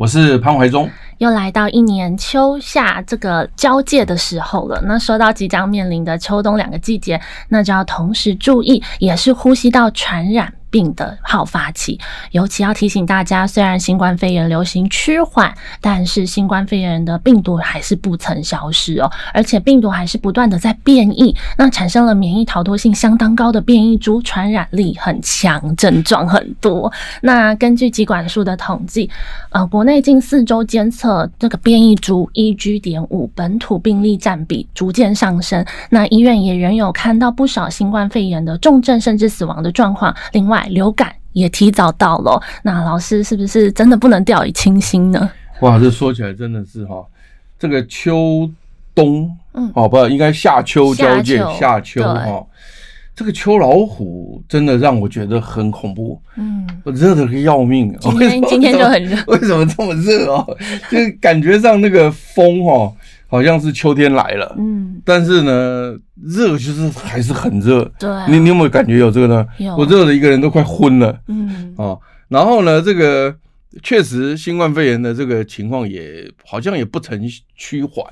我是潘怀忠。又来到一年秋夏这个交界的时候了。那说到即将面临的秋冬两个季节，那就要同时注意，也是呼吸道传染病的好发期，尤其要提醒大家，虽然新冠肺炎流行趋缓，但是新冠肺炎的病毒还是不曾消失哦，而且病毒还是不断的在变异，那产生了免疫逃脱性相当高的变异株，传染力很强，症状很多。那根据疾管署的统计，呃，国内近四周监测这个变异株 EG 点五本土病例占比逐渐上升，那医院也仍有看到不少新冠肺炎的重症甚至死亡的状况。另外，流感也提早到了，那老师是不是真的不能掉以轻心呢？哇，这说起来真的是哈，这个秋冬，嗯，哦不，应该夏秋交界，夏秋哈，这个秋老虎真的让我觉得很恐怖，嗯，热的个要命。今天 今天就很热，为什么这么热哦？就感觉上那个风哈。好像是秋天来了，嗯，但是呢，热就是还是很热，对啊，你你有没有感觉有这个呢？我热的一个人都快昏了，嗯，哦，然后呢，这个确实新冠肺炎的这个情况也好像也不曾趋缓，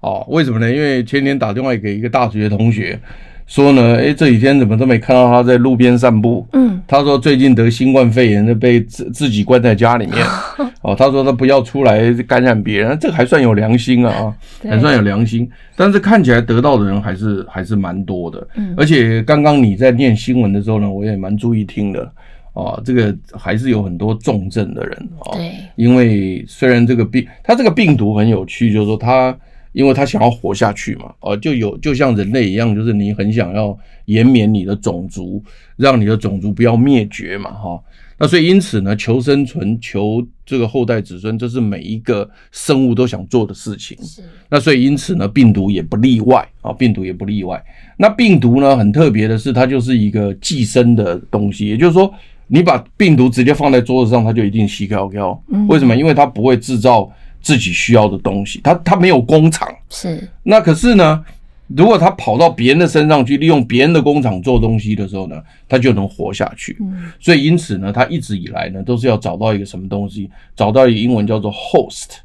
哦，为什么呢？因为前天打电话给一个大学同学。说呢，哎，这几天怎么都没看到他在路边散步？嗯，他说最近得新冠肺炎，被自自己关在家里面。哦，他说他不要出来感染别人，这个还算有良心啊，还算有良心。但是看起来得到的人还是还是蛮多的。嗯，而且刚刚你在念新闻的时候呢，我也蛮注意听的。啊，这个还是有很多重症的人啊。对，因为虽然这个病，它这个病毒很有趣，就是说它。因为他想要活下去嘛，哦，就有就像人类一样，就是你很想要延绵你的种族，让你的种族不要灭绝嘛，哈。那所以因此呢，求生存、求这个后代子孙，这是每一个生物都想做的事情。是。那所以因此呢，病毒也不例外啊，病毒也不例外。那病毒呢，很特别的是，它就是一个寄生的东西，也就是说，你把病毒直接放在桌子上，它就一定死翘翘。为什么？因为它不会制造。自己需要的东西，他他没有工厂，是。那可是呢，如果他跑到别人的身上去，利用别人的工厂做东西的时候呢，他就能活下去。嗯。所以因此呢，他一直以来呢，都是要找到一个什么东西，找到一个英文叫做 host，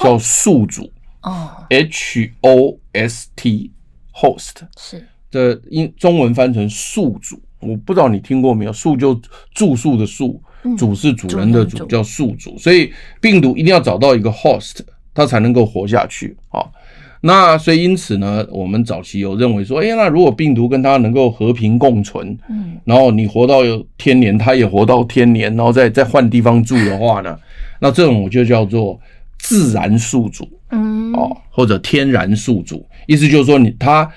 叫宿主。哦。H O S T，host 是的，英中文翻成宿主。我不知道你听过没有？宿就住宿的宿。主是主人的主，叫宿主，所以病毒一定要找到一个 host，它才能够活下去啊。那所以因此呢，我们早期有认为说，哎呀，那如果病毒跟它能够和平共存，嗯，然后你活到天年，它也活到天年，然后再再换地方住的话呢，那这种我就叫做自然宿主，嗯，哦，或者天然宿主，意思就是说你它。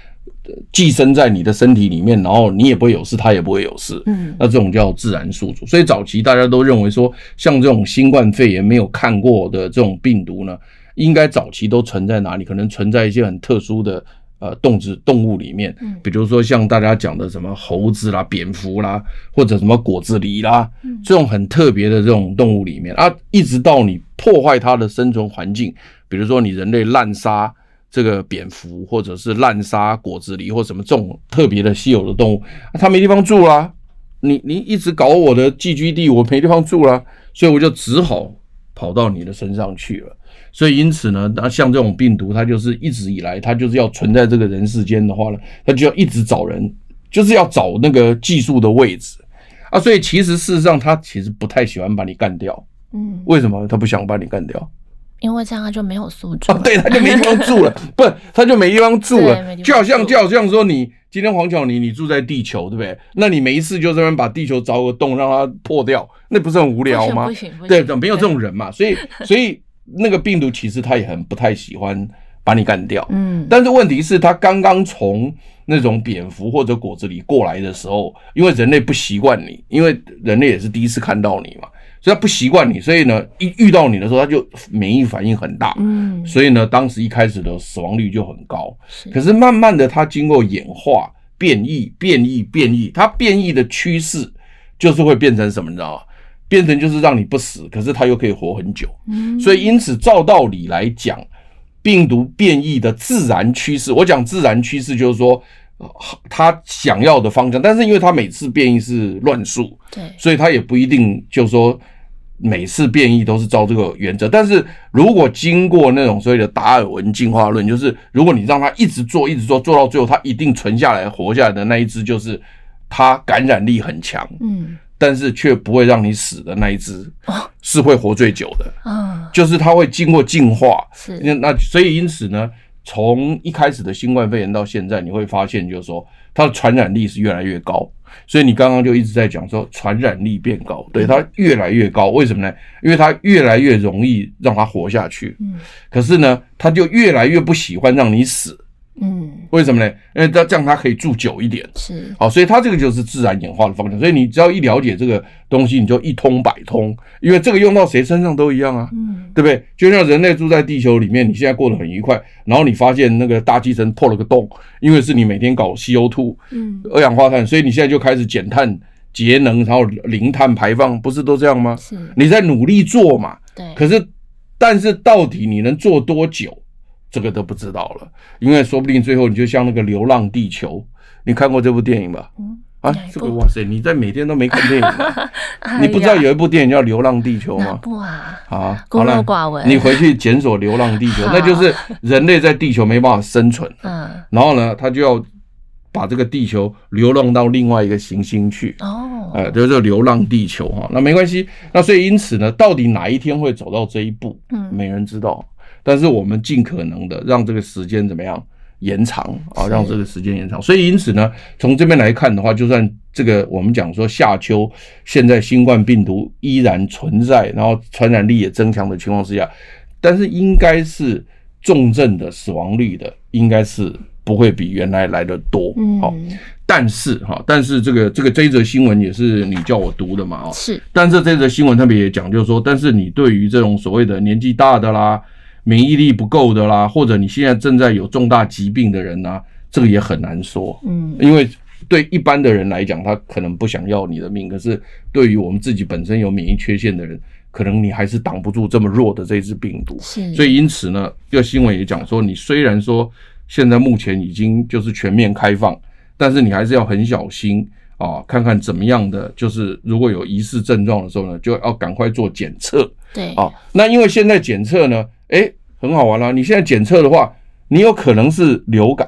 寄生在你的身体里面，然后你也不会有事，它也不会有事。嗯，那这种叫自然宿主。所以早期大家都认为说，像这种新冠肺炎没有看过的这种病毒呢，应该早期都存在哪里？可能存在一些很特殊的呃动植动物里面，嗯，比如说像大家讲的什么猴子啦、蝙蝠啦，或者什么果子狸啦，这种很特别的这种动物里面啊，一直到你破坏它的生存环境，比如说你人类滥杀。这个蝙蝠，或者是滥杀果子狸，或什么这种特别的稀有的动物，它没地方住啦。你你一直搞我的寄居地，我没地方住啦，所以我就只好跑到你的身上去了。所以因此呢，那像这种病毒，它就是一直以来，它就是要存在这个人世间的话呢，它就要一直找人，就是要找那个寄宿的位置啊。所以其实事实上，它其实不太喜欢把你干掉。嗯，为什么它不想把你干掉？因为这样他就没有宿主，哦，对，他就没地方住了，不，他就没地方住了，就好像就好像说你今天黄巧妮，你住在地球，对不对？那你每一次就这边把地球凿个洞让它破掉，那不是很无聊吗？不行，不行，对，没有这种人嘛，所以所以那个病毒其实他也很不太喜欢把你干掉，嗯，但是问题是，他刚刚从那种蝙蝠或者果子狸过来的时候，因为人类不习惯你，因为人类也是第一次看到你嘛。所以他不习惯你，所以呢，一遇到你的时候，他就免疫反应很大。嗯，所以呢，当时一开始的死亡率就很高。可是慢慢的，它经过演化、变异、变异、变异，它变异的趋势就是会变成什么？你知道吗？变成就是让你不死，可是它又可以活很久。嗯，所以因此照道理来讲，病毒变异的自然趋势，我讲自然趋势就是说。他想要的方向，但是因为他每次变异是乱数，对，所以他也不一定就是说每次变异都是照这个原则。但是如果经过那种所谓的达尔文进化论，就是如果你让它一直做，一直做，做到最后它一定存下来、活下来的那一只，就是它感染力很强，嗯，但是却不会让你死的那一只，是会活最久的，嗯，就是它会经过进化，是那那所以因此呢。从一开始的新冠肺炎到现在，你会发现，就是说它的传染力是越来越高。所以你刚刚就一直在讲说传染力变高，对，它越来越高。为什么呢？因为它越来越容易让它活下去。嗯，可是呢，它就越来越不喜欢让你死。嗯，为什么呢？因为它这样它可以住久一点，是好，所以它这个就是自然演化的方向。所以你只要一了解这个东西，你就一通百通，因为这个用到谁身上都一样啊，嗯，对不对？就像人类住在地球里面，你现在过得很愉快，然后你发现那个大气层破了个洞，因为是你每天搞 CO2，嗯，二氧化碳，所以你现在就开始减碳节能，然后零碳排放，不是都这样吗？是，你在努力做嘛，对，可是，但是到底你能做多久？这个都不知道了，因为说不定最后你就像那个《流浪地球》，你看过这部电影吧？嗯，啊，这个哇塞，你在每天都没看电影吗？你不知道有一部电影叫《流浪地球》吗？不啊，啊，孤陋寡闻。你回去检索《流浪地球》，那就是人类在地球没办法生存，嗯，然后呢，他就要把这个地球流浪到另外一个行星去。哦，呃，就是《流浪地球》哈，那没关系。那所以因此呢，到底哪一天会走到这一步？嗯，没人知道。但是我们尽可能的让这个时间怎么样延长啊？让这个时间延长。所以因此呢，从这边来看的话，就算这个我们讲说夏秋现在新冠病毒依然存在，然后传染力也增强的情况之下，但是应该是重症的死亡率的，应该是不会比原来来的多。好，但是哈，但是这个这个这一则新闻也是你叫我读的嘛？啊，是。但是这则新闻特别也讲，就是说，但是你对于这种所谓的年纪大的啦。免疫力不够的啦，或者你现在正在有重大疾病的人呐，这个也很难说。嗯，因为对一般的人来讲，他可能不想要你的命，可是对于我们自己本身有免疫缺陷的人，可能你还是挡不住这么弱的这只病毒。是，所以因此呢，这个新闻也讲说，你虽然说现在目前已经就是全面开放，但是你还是要很小心啊，看看怎么样的，就是如果有疑似症状的时候呢，就要赶快做检测。对，啊，那因为现在检测呢，诶很好玩啦、啊！你现在检测的话，你有可能是流感，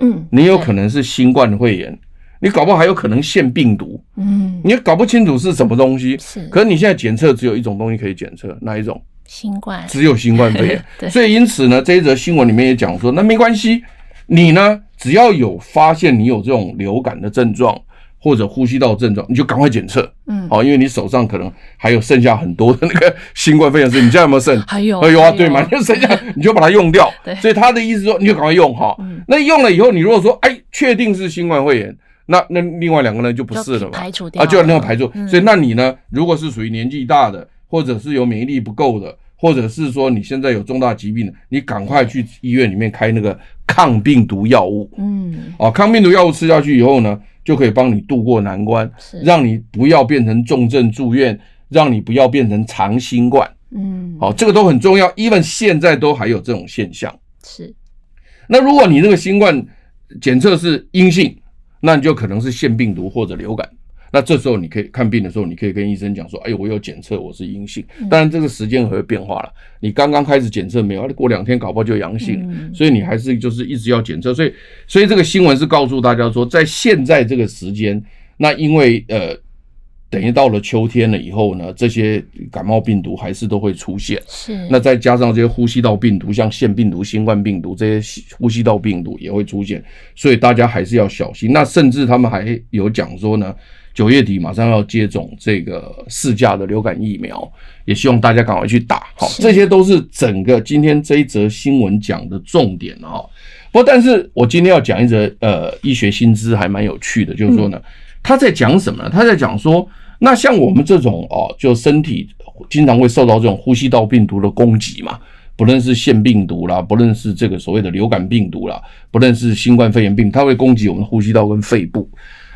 嗯，你有可能是新冠肺炎，你搞不好还有可能腺病毒，嗯，你也搞不清楚是什么东西。是，可是你现在检测只有一种东西可以检测，哪一种？新冠，只有新冠肺炎。对，所以因此呢，这一则新闻里面也讲说，那没关系，你呢，只要有发现你有这种流感的症状。或者呼吸道症状，你就赶快检测，嗯，好，因为你手上可能还有剩下很多的那个 新冠肺炎，是你家有没有剩？还有，还有啊，对嘛，就剩下 你就把它用掉。对，所以他的意思说，你就赶快用哈。那用了以后，你如果说哎，确定是新冠肺炎，那那另外两个人就不是了嘛，排除掉啊，就要那个排除。所以那你呢，如果是属于年纪大的，或者是有免疫力不够的，或者是说你现在有重大疾病的，你赶快去医院里面开那个抗病毒药物。嗯，哦，抗病毒药物吃下去以后呢，就可以帮你渡过难关，让你不要变成重症住院，让你不要变成长新冠。嗯，好，这个都很重要。even 现在都还有这种现象。是，那如果你那个新冠检测是阴性，那你就可能是腺病毒或者流感。那这时候你可以看病的时候，你可以跟医生讲说：“哎，我有检测，我是阴性。”当然这个时间会变化了。你刚刚开始检测没有，过两天搞不好就阳性了。所以你还是就是一直要检测。所以，所以这个新闻是告诉大家说，在现在这个时间，那因为呃，等于到了秋天了以后呢，这些感冒病毒还是都会出现。是。那再加上这些呼吸道病毒，像腺病毒、新冠病毒这些呼吸道病毒也会出现，所以大家还是要小心。那甚至他们还有讲说呢。九月底马上要接种这个四价的流感疫苗，也希望大家赶快去打。好，这些都是整个今天这一则新闻讲的重点啊。不过，但是我今天要讲一则呃医学新知，还蛮有趣的，就是说呢，他在讲什么呢？他在讲说，那像我们这种哦，就身体经常会受到这种呼吸道病毒的攻击嘛，不论是腺病毒啦，不论是这个所谓的流感病毒啦，不论是新冠肺炎病，它会攻击我们呼吸道跟肺部。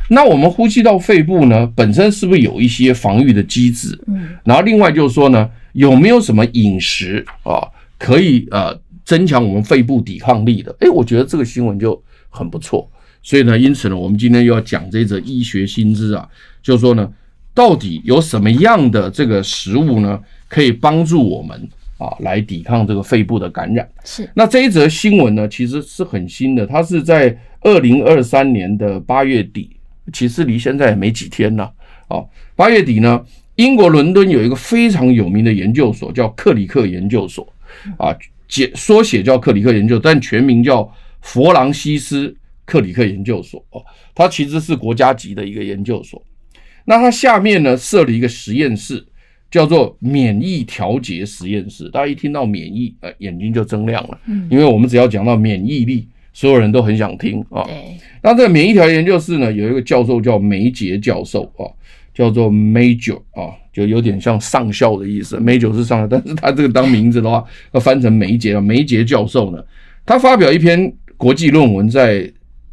那我们呼吸道、肺部呢，本身是不是有一些防御的机制？嗯，然后另外就是说呢，有没有什么饮食啊，可以呃增强我们肺部抵抗力的？诶，我觉得这个新闻就很不错。所以呢，因此呢，我们今天又要讲这则医学新知啊，就是说呢，到底有什么样的这个食物呢，可以帮助我们啊来抵抗这个肺部的感染？是。那这一则新闻呢，其实是很新的，它是在二零二三年的八月底。其实离现在也没几天了哦！八月底呢，英国伦敦有一个非常有名的研究所，叫克里克研究所啊，简缩写叫克里克研究，但全名叫佛朗西斯克里克研究所哦。它其实是国家级的一个研究所。那它下面呢设了一个实验室，叫做免疫调节实验室。大家一听到免疫，呃，眼睛就睁亮了，因为我们只要讲到免疫力。所有人都很想听啊。那这个免疫调节研究室呢，有一个教授叫梅杰教授啊，叫做 Major 啊，就有点像上校的意思。Major 是上校，但是他这个当名字的话，要翻成梅杰啊。梅杰教授呢，他发表一篇国际论文，在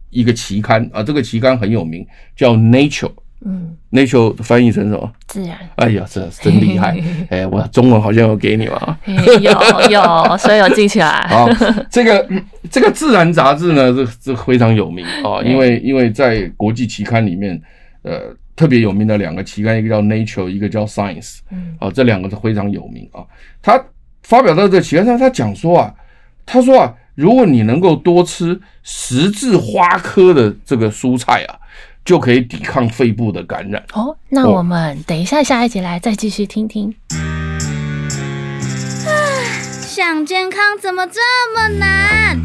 一个期刊啊，这个期刊很有名，叫 Nature。嗯，Nature 翻译成什么？自然。哎呀，这真厉害！哎，我中文好像有给你嘛？有有，所以有记起来。啊，这个这个自然杂志呢，这这非常有名啊，因为因为在国际期刊里面，呃，特别有名的两个期刊，一个叫 Nature，一个叫 Science。嗯，啊，这两个是非常有名啊。他发表到这个期刊上，他讲说啊，他说啊，如果你能够多吃十字花科的这个蔬菜啊。就可以抵抗肺部的感染哦。那我们等一下下一集来再继续听听。啊，想健康怎么这么难？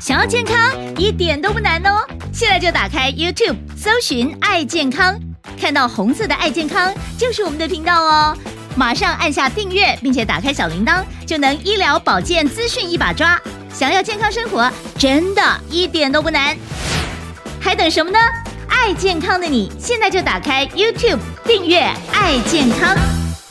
想要健康一点都不难哦。现在就打开 YouTube，搜寻“爱健康”，看到红色的“爱健康”就是我们的频道哦。马上按下订阅，并且打开小铃铛，就能医疗保健资讯一把抓。想要健康生活，真的一点都不难。还等什么呢？爱健康的你，现在就打开 YouTube 订阅“爱健康”。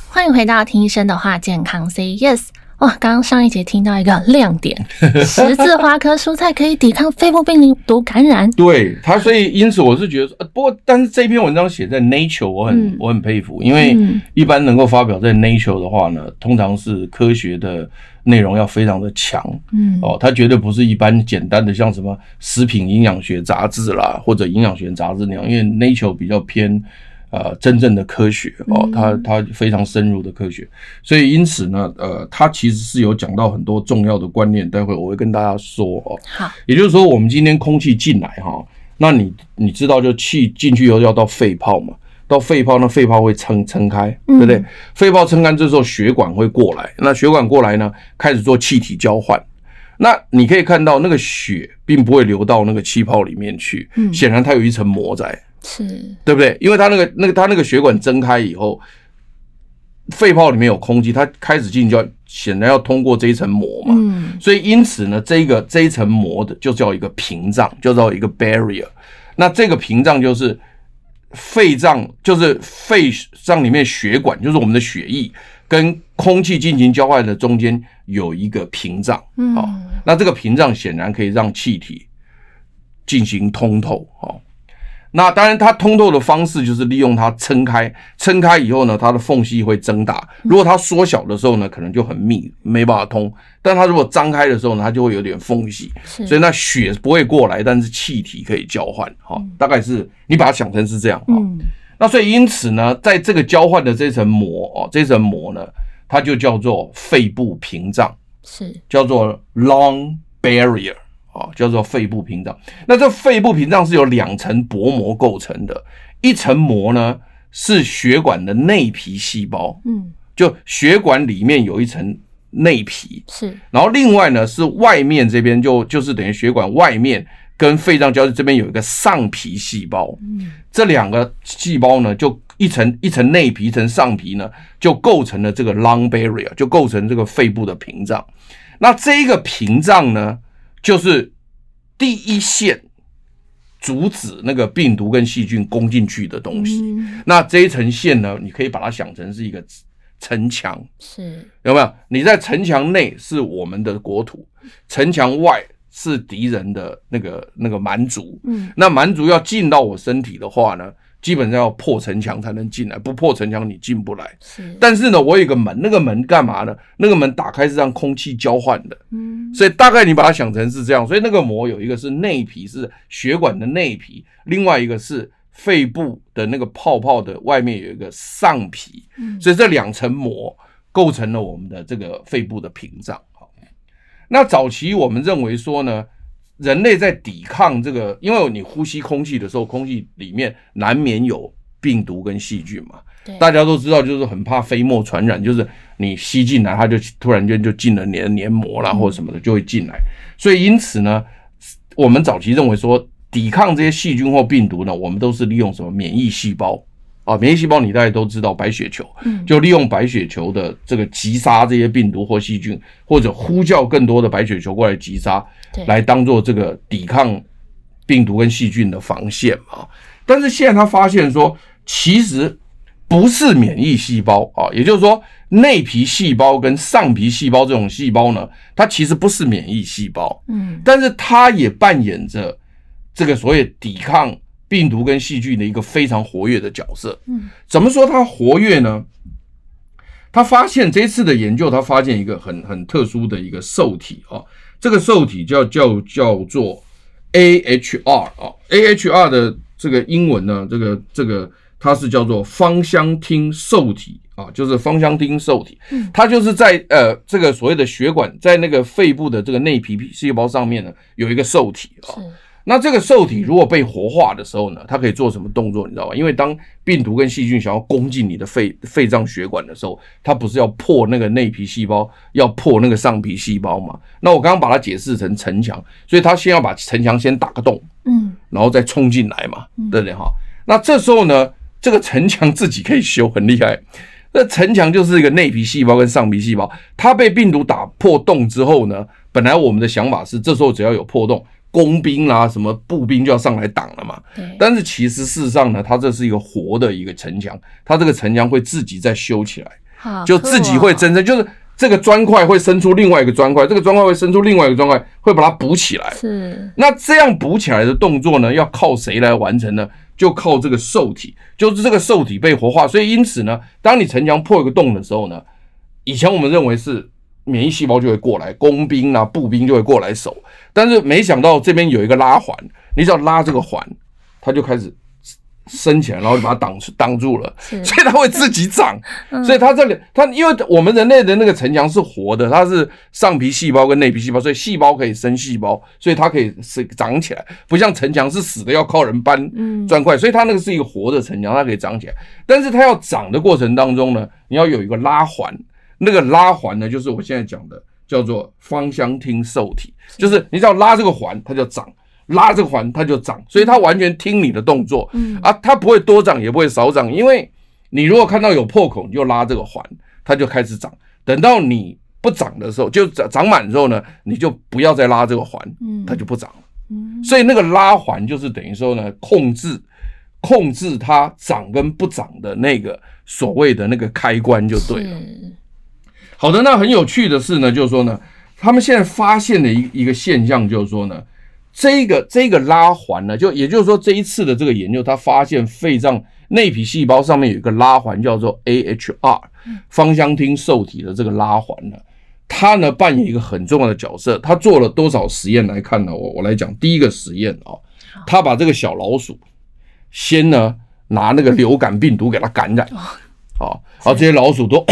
欢迎回到听医生的话，健康 Say Yes。哇，刚刚上一节听到一个亮点，十字花科蔬菜可以抵抗肺部病毒感染。对它，所以因此我是觉得说，不过但是这篇文章写在 Nature，我很、嗯、我很佩服，因为一般能够发表在 Nature 的话呢，通常是科学的内容要非常的强，嗯哦，它绝对不是一般简单的像什么食品营养学杂志啦，或者营养学杂志那样，因为 Nature 比较偏。呃，真正的科学哦，它它非常深入的科学，所以因此呢，呃，它其实是有讲到很多重要的观念，待会我会跟大家说哦。好，也就是说，我们今天空气进来哈，那你你知道，就气进去以后要到肺泡嘛，到肺泡，那肺泡会撑撑开，对不对？肺泡撑开，这时候血管会过来，那血管过来呢，开始做气体交换。那你可以看到，那个血并不会流到那个气泡里面去，显然它有一层膜在。是对不对？因为它那个、那个、它那个血管睁开以后，肺泡里面有空气，它开始进去就要显然要通过这一层膜嘛。嗯，所以因此呢，这个这一层膜的就叫一个屏障，就叫一个 barrier。那这个屏障就是肺脏，就是肺脏里面血管，就是我们的血液跟空气进行交换的中间有一个屏障。嗯，好，那这个屏障显然可以让气体进行通透。好。那当然，它通透的方式就是利用它撑开，撑开以后呢，它的缝隙会增大。如果它缩小的时候呢，可能就很密，没办法通。但它如果张开的时候呢，它就会有点缝隙，所以那血不会过来，但是气体可以交换。哈，大概是你把它想成是这样。嗯。那所以因此呢，在这个交换的这层膜哦，这层膜呢，它就叫做肺部屏障，是叫做 lung barrier。啊，叫做肺部屏障。那这肺部屏障是由两层薄膜构成的，一层膜呢是血管的内皮细胞，嗯，就血管里面有一层内皮，是。然后另外呢是外面这边就就是等于血管外面跟肺脏交界这边有一个上皮细胞，嗯，这两个细胞呢就一层一层内皮一层上皮呢就构成了这个 lung barrier，就构成这个肺部的屏障。那这个屏障呢？就是第一线阻止那个病毒跟细菌攻进去的东西。那这一层线呢，你可以把它想成是一个城墙，是有没有？你在城墙内是我们的国土，城墙外是敌人的那个那个蛮族。嗯，那蛮族要进到我身体的话呢？基本上要破城墙才能进来，不破城墙你进不来。是，但是呢，我有一个门，那个门干嘛呢？那个门打开是让空气交换的。嗯，所以大概你把它想成是这样。所以那个膜有一个是内皮，是血管的内皮；另外一个是肺部的那个泡泡的外面有一个上皮。嗯，所以这两层膜构成了我们的这个肺部的屏障。好，那早期我们认为说呢。人类在抵抗这个，因为你呼吸空气的时候，空气里面难免有病毒跟细菌嘛。对，大家都知道，就是很怕飞沫传染，就是你吸进来，它就突然间就进了你的黏膜啦，或者什么的就会进来。所以因此呢，我们早期认为说，抵抗这些细菌或病毒呢，我们都是利用什么免疫细胞。啊，免疫细胞你大家都知道，白血球，就利用白血球的这个击杀这些病毒或细菌，或者呼叫更多的白血球过来击杀，来当做这个抵抗病毒跟细菌的防线嘛。但是现在他发现说，其实不是免疫细胞啊，也就是说内皮细胞跟上皮细胞这种细胞呢，它其实不是免疫细胞，嗯，但是它也扮演着这个所谓抵抗。病毒跟细菌的一个非常活跃的角色。嗯，怎么说它活跃呢？他发现这次的研究，他发现一个很很特殊的一个受体啊，这个受体叫叫叫做 AHR 啊，AHR 的这个英文呢，这个这个它是叫做芳香烃受体啊，就是芳香烃受体。嗯，它就是在呃这个所谓的血管，在那个肺部的这个内皮细胞上面呢，有一个受体啊。那这个受体如果被活化的时候呢，它可以做什么动作？你知道吧？因为当病毒跟细菌想要攻进你的肺肺脏血管的时候，它不是要破那个内皮细胞，要破那个上皮细胞嘛？那我刚刚把它解释成城墙，所以它先要把城墙先打个洞，嗯，然后再冲进来嘛，对不对哈？那这时候呢，这个城墙自己可以修，很厉害。那城墙就是一个内皮细胞跟上皮细胞，它被病毒打破洞之后呢，本来我们的想法是，这时候只要有破洞。工兵啊，什么步兵就要上来挡了嘛。对。但是其实事实上呢，它这是一个活的一个城墙，它这个城墙会自己再修起来，好，就自己会真正就是这个砖块会生出另外一个砖块，这个砖块会生出另外一个砖块，会把它补起来。是。那这样补起来的动作呢，要靠谁来完成呢？就靠这个受体，就是这个受体被活化。所以因此呢，当你城墙破一个洞的时候呢，以前我们认为是。免疫细胞就会过来，工兵啊、步兵就会过来守，但是没想到这边有一个拉环，你只要拉这个环，它就开始升起来，然后就把它挡挡住了，所以它会自己长。所以它这里，它因为我们人类的那个城墙是活的，它是上皮细胞跟内皮细胞，所以细胞可以生细胞，所以它可以是长起来，不像城墙是死的，要靠人搬砖块，所以它那个是一个活的城墙，它可以长起来。但是它要长的过程当中呢，你要有一个拉环。那个拉环呢，就是我现在讲的，叫做芳香烃受体，就是你只要拉这个环，它就长；拉这个环，它就长。所以它完全听你的动作，嗯啊，它不会多长，也不会少长，因为你如果看到有破口，你就拉这个环，它就开始长。等到你不长的时候，就长长满之后呢，你就不要再拉这个环，嗯，它就不长了。嗯，所以那个拉环就是等于说呢，控制控制它长跟不长的那个所谓的那个开关就对了。好的，那很有趣的是呢，就是说呢，他们现在发现的一一个现象，就是说呢，这个这个拉环呢，就也就是说这一次的这个研究，他发现肺脏内皮细胞上面有一个拉环，叫做 AHR，芳香烃受体的这个拉环呢，它呢扮演一个很重要的角色。他做了多少实验来看呢？我我来讲第一个实验啊，他把这个小老鼠先呢拿那个流感病毒给它感染，啊，然后这些老鼠都。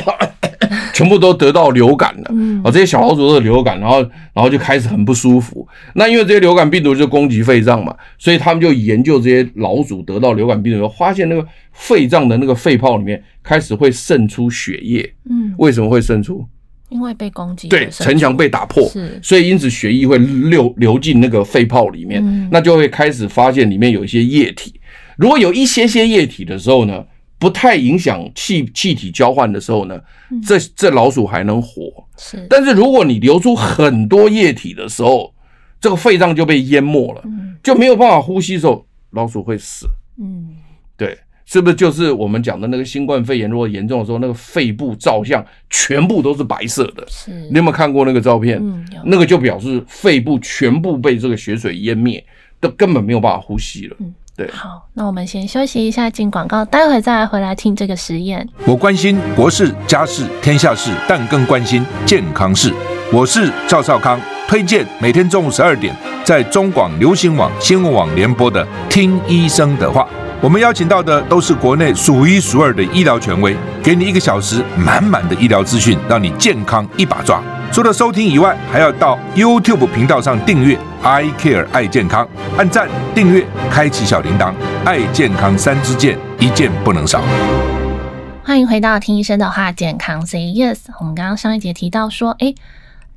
全部都得到流感了，啊，这些小老鼠都是流感，然后，然后就开始很不舒服。那因为这些流感病毒就攻击肺脏嘛，所以他们就研究这些老鼠得到流感病毒，发现那个肺脏的那个肺泡里面开始会渗出血液。嗯，为什么会渗出？因为被攻击，对，城墙被打破，是，所以因此血液会流流进那个肺泡里面，那就会开始发现里面有一些液体。如果有一些些液体的时候呢，不太影响气气体交换的时候呢，这这老鼠还能活。是，但是如果你流出很多液体的时候，这个肺脏就被淹没了，就没有办法呼吸的时候，老鼠会死。嗯，对，是不是就是我们讲的那个新冠肺炎？如果严重的时候，那个肺部照相全部都是白色的。是，你有没有看过那个照片？嗯，那个就表示肺部全部被这个血水淹灭，都根本没有办法呼吸了。对，好，那我们先休息一下，进广告，待会再来回来听这个实验。我关心国事、家事、天下事，但更关心健康事。我是赵少康，推荐每天中午十二点在中广流行网、新闻网联播的《听医生的话》。我们邀请到的都是国内数一数二的医疗权威，给你一个小时满满的医疗资讯，让你健康一把抓。除了收听以外，还要到 YouTube 频道上订阅 I Care 爱健康，按赞、订阅、开启小铃铛，爱健康三支箭，一件不能少。欢迎回到听医生的话，健康 Say Yes。我们刚刚上一节提到说，诶，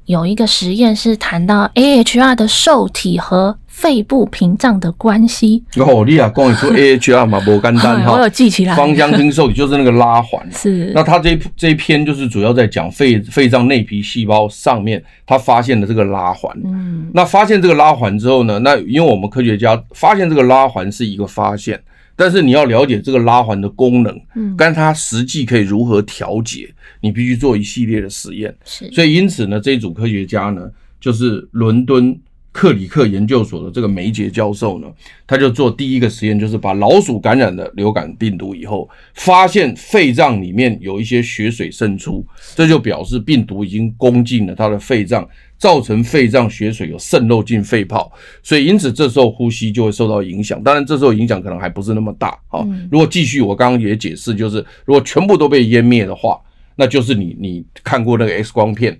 有一个实验是谈到 AHR 的受体和肺部屏障的关系哦，你啊，讲一出 AHR 嘛，不简单哈。我有记起来。芳香烃受体就是那个拉环。是。那他这一这一篇就是主要在讲肺肺脏内皮细胞上面，他发现了这个拉环。嗯。那发现这个拉环之后呢，那因为我们科学家发现这个拉环是一个发现，但是你要了解这个拉环的功能，嗯，跟它实际可以如何调节，你必须做一系列的实验。是。所以因此呢，这一组科学家呢，就是伦敦。克里克研究所的这个梅杰教授呢，他就做第一个实验，就是把老鼠感染了流感病毒以后，发现肺脏里面有一些血水渗出，这就表示病毒已经攻进了他的肺脏，造成肺脏血水有渗漏进肺泡，所以因此这时候呼吸就会受到影响。当然这时候影响可能还不是那么大啊。如果继续，我刚刚也解释，就是如果全部都被湮灭的话，那就是你你看过那个 X 光片。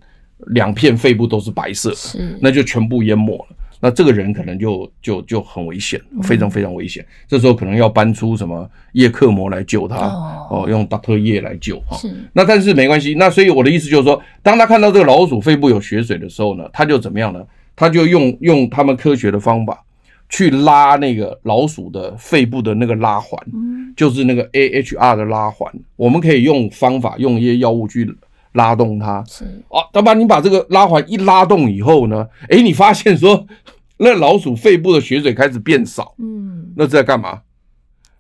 两片肺部都是白色的，那就全部淹没了。那这个人可能就就就很危险，非常非常危险。这时候可能要搬出什么叶克膜来救他哦，用 Dr. 叶来救哈。那但是没关系。那所以我的意思就是说，当他看到这个老鼠肺部有血水的时候呢，他就怎么样呢？他就用用他们科学的方法去拉那个老鼠的肺部的那个拉环，就是那个 AHR 的拉环。我们可以用方法用一些药物去。拉动它。是。啊，当把你把这个拉环一拉动以后呢，诶，你发现说 那老鼠肺部的血水开始变少，嗯，那在干嘛？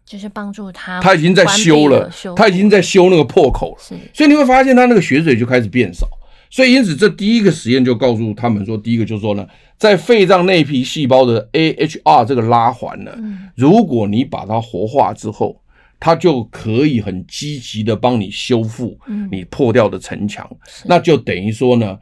就是帮助它，它已经在修了，它已经在修那个破口了，是，所以你会发现它那个血水就开始变少，所以因此这第一个实验就告诉他们说，第一个就是说呢，在肺脏内皮细胞的 AHR 这个拉环呢，如果你把它活化之后。它就可以很积极的帮你修复你破掉的城墙，那就等于说呢，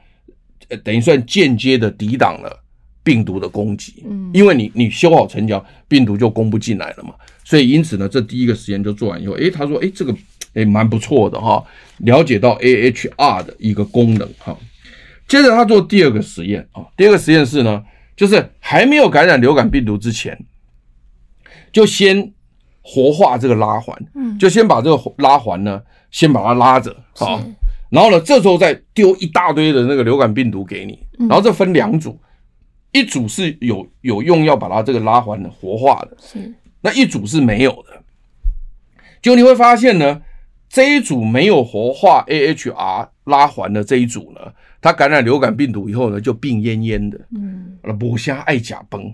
等于算间接的抵挡了病毒的攻击，因为你你修好城墙，病毒就攻不进来了嘛。所以因此呢，这第一个实验就做完以后，诶，他说，诶，这个诶蛮不错的哈，了解到 AHR 的一个功能哈。接着他做第二个实验啊，第二个实验是呢，就是还没有感染流感病毒之前，就先。活化这个拉环，嗯，就先把这个拉环呢，先把它拉着啊，然后呢，这时候再丢一大堆的那个流感病毒给你，然后这分两组，一组是有有用要把它这个拉环活化的，是，那一组是没有的，就你会发现呢，这一组没有活化 AHR 拉环的这一组呢，它感染流感病毒以后呢，就病恹恹的，嗯，不像爱甲崩。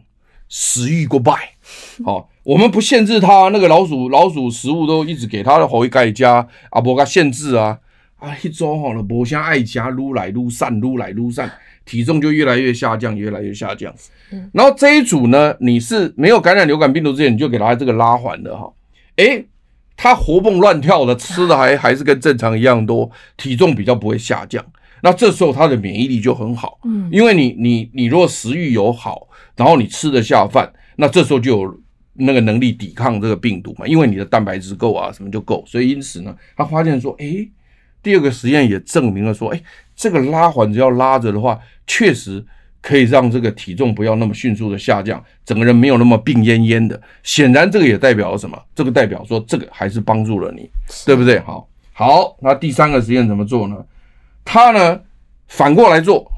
食欲过败，好，我们不限制它，那个老鼠老鼠食物都一直给它的回盖加啊，不给限制啊，啊一周好了，不像爱加撸来撸散，撸来撸散，体重就越来越下降，越来越下降。然后这一组呢，你是没有感染流感病毒之前，你就给它这个拉环的哈，诶，它活蹦乱跳的，吃的还 还是跟正常一样多，体重比较不会下降。那这时候它的免疫力就很好，嗯，因为你你你如果食欲有好。然后你吃得下饭，那这时候就有那个能力抵抗这个病毒嘛，因为你的蛋白质够啊，什么就够。所以因此呢，他发现说，诶，第二个实验也证明了说，诶，这个拉环只要拉着的话，确实可以让这个体重不要那么迅速的下降，整个人没有那么病恹恹的。显然这个也代表了什么？这个代表说这个还是帮助了你，对不对？好，好，那第三个实验怎么做呢？他呢反过来做。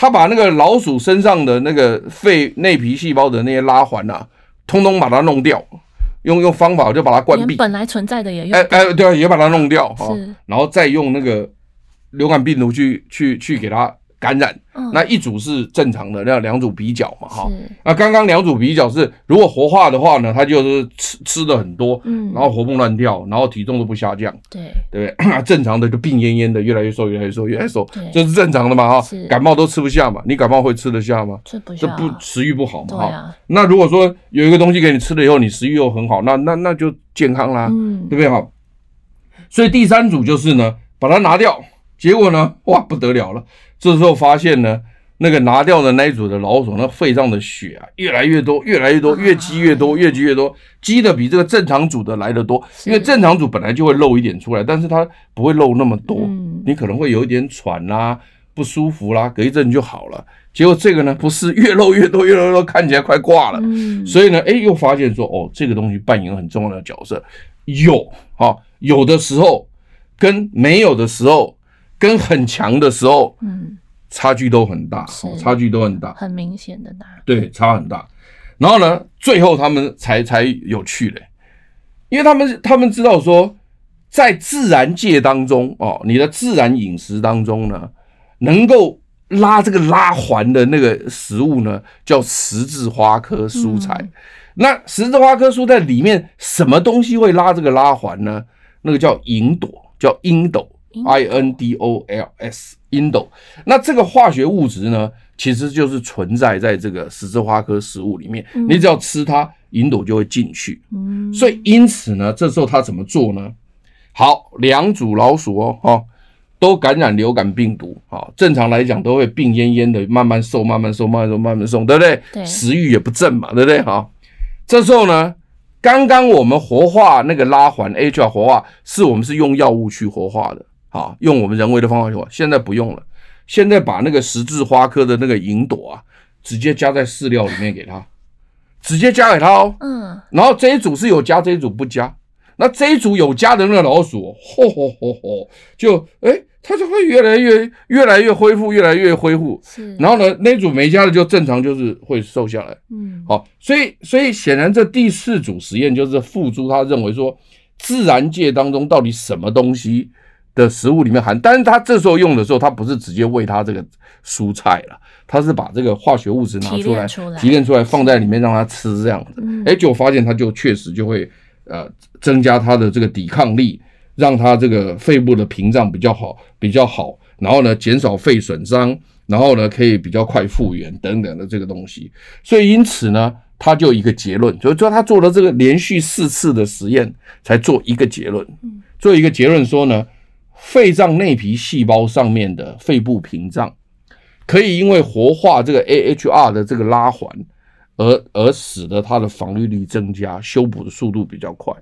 他把那个老鼠身上的那个肺内皮细胞的那些拉环啊，通通把它弄掉，用用方法就把它关闭。本来存在的也用。哎哎，对啊，也把它弄掉哈。是。然后再用那个流感病毒去去去给它感染，嗯、那一组是正常的，那两组比较嘛，哈。那刚刚两组比较是，如果活化的话呢，它就是吃吃的很多，嗯，然后活蹦乱跳，然后体重都不下降，对对不对？正常的就病恹恹的，越来越瘦，越来越瘦，越来越瘦，对这是正常的嘛，哈。感冒都吃不下嘛，你感冒会吃得下吗？吃不下，这不食欲不好嘛，哈、啊。那如果说有一个东西给你吃了以后，你食欲又很好，那那那就健康啦，嗯，对不对？哈。所以第三组就是呢，把它拿掉。结果呢，哇，不得了了！这时候发现呢，那个拿掉的那一组的老鼠，那肺上的血啊，越来越多，越来越多，越积越多，越积越多，积的比这个正常组的来的多。因为正常组本来就会漏一点出来，但是它不会漏那么多。你可能会有一点喘啦、不舒服啦，隔一阵就好了。结果这个呢，不是越漏越多，越漏越多，看起来快挂了。所以呢，哎，又发现说，哦，这个东西扮演很重要的角色。有啊，有的时候跟没有的时候。跟很强的时候，嗯，差距都很大，差距都很大，很明显的大，对，差很大。然后呢，最后他们才才有趣嘞，因为他们他们知道说，在自然界当中哦，你的自然饮食当中呢，能够拉这个拉环的那个食物呢，叫十字花科蔬菜。嗯、那十字花科蔬菜里面什么东西会拉这个拉环呢？那个叫银朵，叫英斗。I N D O L S，印度。那这个化学物质呢，其实就是存在在这个十字花科食物里面。你只要吃它，印度就会进去。嗯所以因此呢，这时候它怎么做呢？好，两组老鼠哦，哈，都感染流感病毒。好，正常来讲都会病恹恹的，慢慢瘦，慢慢瘦，慢慢瘦，慢慢瘦，对不对？对。食欲也不振嘛，对不对？好，这时候呢，刚刚我们活化那个拉环 AHR 活化，是我们是用药物去活化的。好，用我们人为的方法去活，现在不用了。现在把那个十字花科的那个银朵啊，直接加在饲料里面给它，直接加给它哦。嗯。然后这一组是有加，这一组不加。那这一组有加的那个老鼠，吼吼吼吼，就哎、欸，它就会越来越越来越恢复，越来越恢复。是。然后呢，那一组没加的就正常，就是会瘦下来。嗯。好，所以所以显然这第四组实验就是付诸他认为说，自然界当中到底什么东西的食物里面含，但是他这时候用的时候，他不是直接喂他这个蔬菜了，他是把这个化学物质拿出来，提炼出来。放在里面让他吃这样子，哎，就发现他就确实就会呃增加他的这个抵抗力，让他这个肺部的屏障比较好，比较好，然后呢减少肺损伤，然后呢可以比较快复原等等的这个东西，所以因此呢，他就一个结论，就是说他做了这个连续四次的实验才做一个结论，做一个结论说呢。肺脏内皮细胞上面的肺部屏障，可以因为活化这个 AHR 的这个拉环，而而使得它的防御力增加，修补的速度比较快。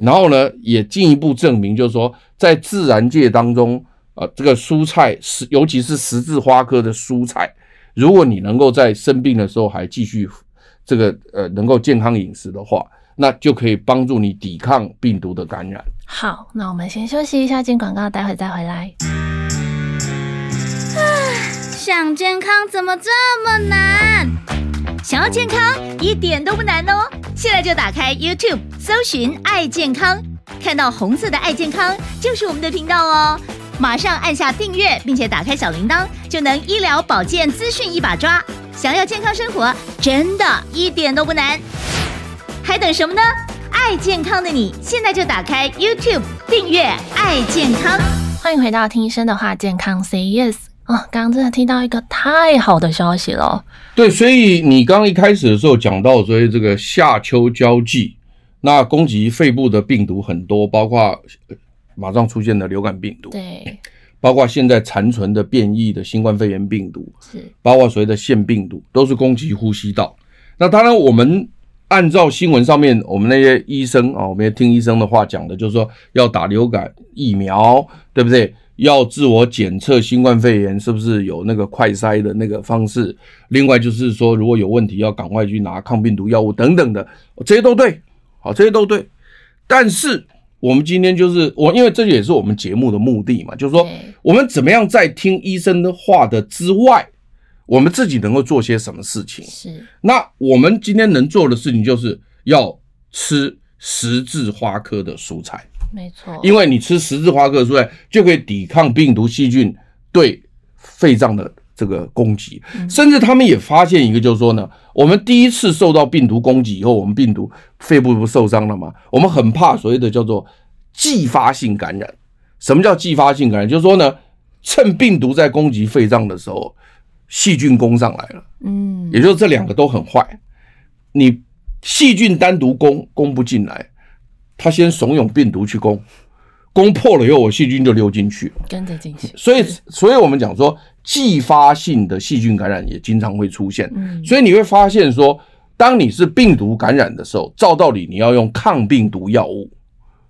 然后呢，也进一步证明，就是说，在自然界当中，呃，这个蔬菜是尤其是十字花科的蔬菜，如果你能够在生病的时候还继续这个呃能够健康饮食的话。那就可以帮助你抵抗病毒的感染。好，那我们先休息一下，进广告，待会再回来。想健康怎么这么难？想要健康一点都不难哦！现在就打开 YouTube，搜寻“爱健康”，看到红色的“爱健康”就是我们的频道哦。马上按下订阅，并且打开小铃铛，就能医疗保健资讯一把抓。想要健康生活，真的一点都不难。还等什么呢？爱健康的你，现在就打开 YouTube 订阅“爱健康”。欢迎回到听医生的话，健康 Say Yes 哦，刚刚真的听到一个太好的消息了。对，所以你刚刚一开始的时候讲到，所以这个夏秋交际，那攻击肺部的病毒很多，包括马上出现的流感病毒，对，包括现在残存的变异的新冠肺炎病毒，是，包括所谓的腺病毒，都是攻击呼吸道。那当然我们。按照新闻上面，我们那些医生啊，我们也听医生的话讲的，就是说要打流感疫苗，对不对？要自我检测新冠肺炎是不是有那个快筛的那个方式？另外就是说，如果有问题，要赶快去拿抗病毒药物等等的，这些都对，好，这些都对。但是我们今天就是我，因为这也是我们节目的目的嘛，就是说我们怎么样在听医生的话的之外。我们自己能够做些什么事情？是，那我们今天能做的事情就是要吃十字花科的蔬菜。没错，因为你吃十字花科的蔬菜，就可以抵抗病毒细菌对肺脏的这个攻击，甚至他们也发现一个，就是说呢，我们第一次受到病毒攻击以后，我们病毒肺部不受伤了吗？我们很怕所谓的叫做继发性感染。什么叫继发性感染？就是说呢，趁病毒在攻击肺脏的时候，细菌攻上来了。嗯，也就是这两个都很坏。你细菌单独攻攻不进来，他先怂恿病毒去攻。攻破了以后，我细菌就溜进去，跟着进去。所以，所以我们讲说，继发性的细菌感染也经常会出现。嗯，所以你会发现说，当你是病毒感染的时候，照道理你要用抗病毒药物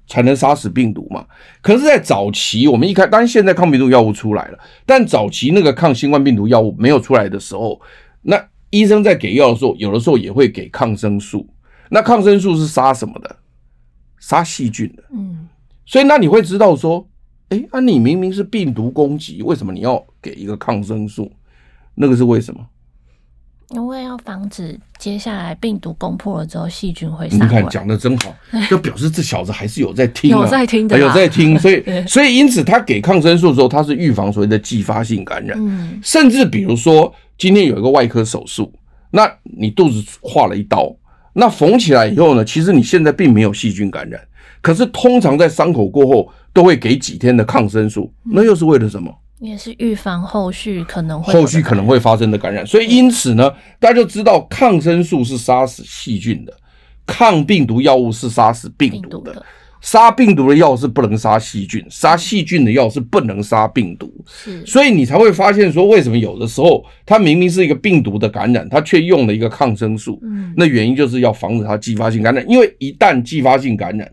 才能杀死病毒嘛。可是，在早期，我们一开，当然现在抗病毒药物出来了，但早期那个抗新冠病毒药物没有出来的时候，那医生在给药的时候，有的时候也会给抗生素。那抗生素是杀什么的？杀细菌的。嗯。所以，那你会知道说，哎，啊，你明明是病毒攻击，为什么你要给一个抗生素？那个是为什么？因为要防止接下来病毒攻破了之后，细菌会上。你看讲的真好，就表示这小子还是有在听，有在听的，有在听。所以，所以因此他给抗生素的时候，他是预防所谓的继发性感染。嗯，甚至比如说今天有一个外科手术，那你肚子划了一刀，那缝起来以后呢，其实你现在并没有细菌感染。可是通常在伤口过后都会给几天的抗生素，那又是为了什么？也是预防后续可能会后续可能会发生的感染。所以因此呢，大家就知道抗生素是杀死细菌的，抗病毒药物是杀死病毒的。杀病毒的药是不能杀细菌，杀细菌的药是不能杀病毒。是，所以你才会发现说，为什么有的时候它明明是一个病毒的感染，它却用了一个抗生素。嗯，那原因就是要防止它继发性感染，因为一旦继发性感染。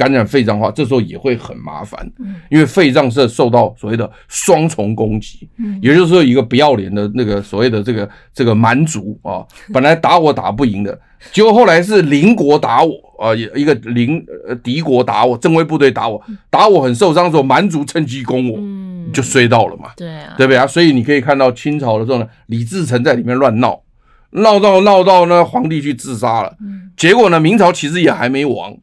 感染肺脏的话，这时候也会很麻烦，因为肺脏是受到所谓的双重攻击，也就是说一个不要脸的那个所谓的这个这个蛮族啊，本来打我打不赢的，结果后来是邻国打我啊，一个邻呃敌国打我，正规部队打我，打我很受伤的时候，蛮族趁机攻我，就衰到了嘛，对啊，对不对啊？所以你可以看到清朝的时候呢，李自成在里面乱闹，闹到闹到呢皇帝去自杀了，结果呢明朝其实也还没亡。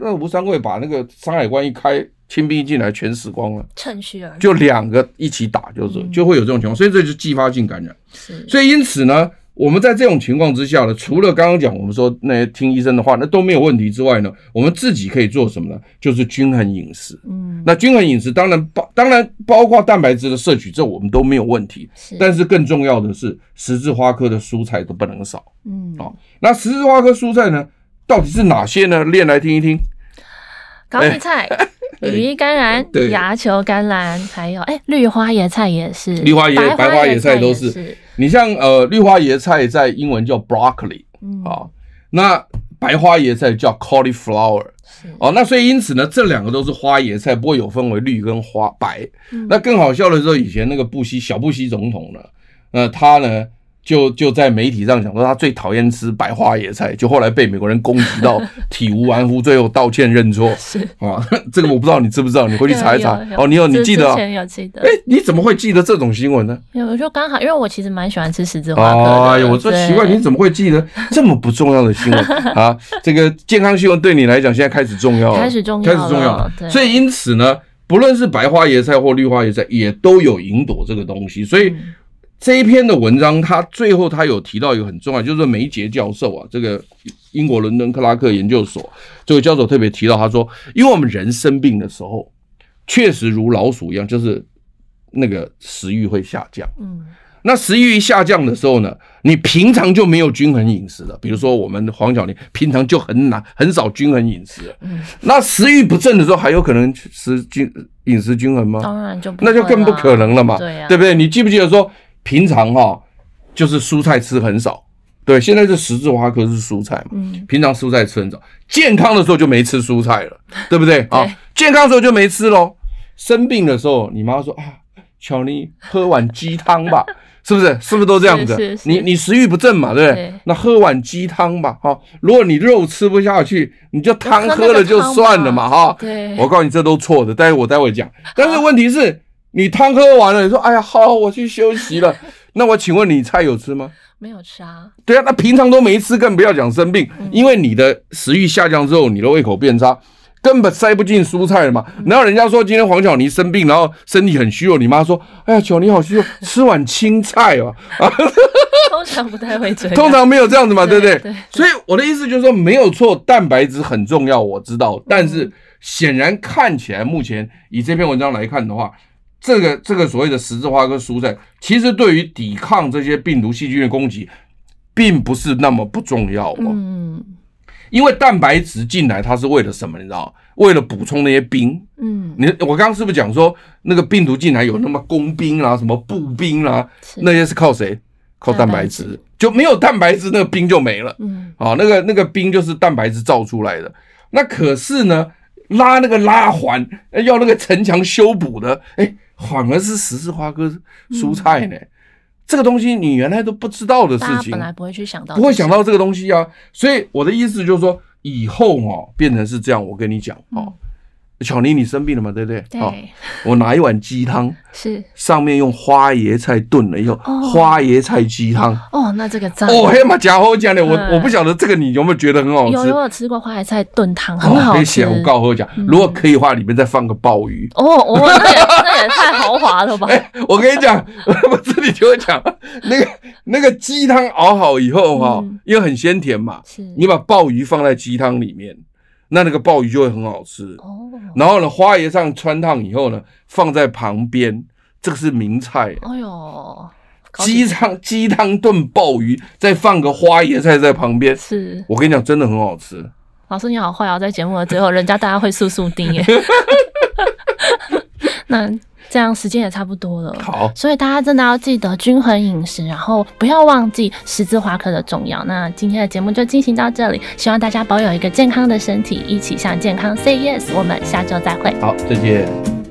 那吴三桂把那个山海关一开，清兵一进来全死光了，趁虚而入，就两个一起打，就是、嗯、就会有这种情况，所以这就是继发性感染。是，所以因此呢，我们在这种情况之下呢，除了刚刚讲我们说那些听医生的话，那都没有问题之外呢，我们自己可以做什么呢？就是均衡饮食。嗯，那均衡饮食当然包当然包括蛋白质的摄取，这我们都没有问题。是，但是更重要的是十字花科的蔬菜都不能少。嗯，好，那十字花科蔬菜呢？到底是哪些呢？练来听一听。高丽菜、羽衣甘蓝、芽球甘蓝，还有哎，绿花椰菜也是。绿花椰、白花椰菜都是。你像呃，绿花椰菜在英文叫 broccoli，啊，那白花椰菜叫 cauliflower，哦，那所以因此呢，这两个都是花椰菜，不过有分为绿跟花白。那更好笑的是，以前那个布希小布希总统呢，呃，他呢。就就在媒体上讲说他最讨厌吃白花野菜，就后来被美国人攻击到 体无完肤，最后道歉认错。是啊，这个我不知道你知不知道，你回去 查一查。哦，你有你记得？之前有记得。哎，你怎么会记得这种新闻呢？有就刚好，因为我其实蛮喜欢吃十字花科。哎呦，我说奇怪，你怎么会记得这么不重要的新闻啊？这个健康新闻对你来讲现在开始重要了，开始重要，开始重要。所以因此呢，不论是白花野菜或绿花野菜，也都有吲哚这个东西，所以。这一篇的文章，他最后他有提到一个很重要，就是梅杰教授啊，这个英国伦敦克拉克研究所这位教授特别提到，他说，因为我们人生病的时候，确实如老鼠一样，就是那个食欲会下降。嗯，那食欲一下降的时候呢，你平常就没有均衡饮食了。比如说我们黄晓玲平常就很难很少均衡饮食。嗯，那食欲不振的时候，还有可能食均饮食均衡吗？当然就那就更不可能了嘛。对呀，对不对？你记不记得说？平常哈，就是蔬菜吃很少，对，现在是十字花科是蔬菜嘛，嗯，平常蔬菜吃很少，健康的时候就没吃蔬菜了，对不对啊？对健康的时候就没吃喽，生病的时候，你妈说啊，巧妮喝碗鸡汤吧，是不是？是不是都这样子？是是是你你食欲不振嘛，对不对？对那喝碗鸡汤吧，哈，如果你肉吃不下去，你就汤喝了就算了嘛，哈。对，我告诉你这都错的，待会我待会讲，但是问题是。你汤喝完了，你说哎呀好，我去休息了。那我请问你菜有吃吗？没有吃啊。对啊，那平常都没吃，更不要讲生病，嗯、因为你的食欲下降之后，你的胃口变差，根本塞不进蔬菜了嘛。然后人家说今天黄巧妮生病，然后身体很虚弱，你妈说：“哎呀，巧妮好虚弱，吃碗青菜哦。”啊，通常不太会这样，通常没有这样子嘛，对不对。所以我的意思就是说，没有错，蛋白质很重要，我知道。但是显然看起来，目前以这篇文章来看的话，这个这个所谓的十字花科蔬菜，其实对于抵抗这些病毒细菌的攻击，并不是那么不重要哦。嗯。因为蛋白质进来，它是为了什么？你知道？为了补充那些兵。嗯，你我刚刚是不是讲说，那个病毒进来有那么工兵啦、啊，什么步兵啦、啊，那些是靠谁？靠蛋白质。就没有蛋白质，那个兵就没了。嗯，啊，那个那个兵就是蛋白质造出来的。那可是呢，拉那个拉环要那个城墙修补的，哎，反而是十字花科蔬菜呢。嗯这个东西你原来都不知道的事情，本来不会去想到，不会想到这个东西啊。所以我的意思就是说，以后哦，变成是这样，我跟你讲哦。巧妮，你生病了嘛？对不对？对。我拿一碗鸡汤，是上面用花椰菜炖了以后，花椰菜鸡汤。哦，那这个赞。哦，嘿嘛，假好讲的，我我不晓得这个你有没有觉得很好吃？有，有吃过花椰菜炖汤，很好吃。我告诉我讲，如果可以的话，里面再放个鲍鱼。哦哦，那也那也太豪华了吧？我跟你讲，我这里就会讲，那个那个鸡汤熬好以后哈，因为很鲜甜嘛，你把鲍鱼放在鸡汤里面。那那个鲍鱼就会很好吃哦，然后呢，花椰菜穿烫以后呢，放在旁边，这个是名菜。哎呦，鸡汤鸡汤炖鲍鱼，再放个花椰菜在旁边，是我跟你讲，真的很好吃。老师你好坏啊，在节目的最后，人家大家会速速订耶。那。这样时间也差不多了，好，所以大家真的要记得均衡饮食，然后不要忘记十字花科的重要。那今天的节目就进行到这里，希望大家保有一个健康的身体，一起向健康 say yes。我们下周再会，好，再见。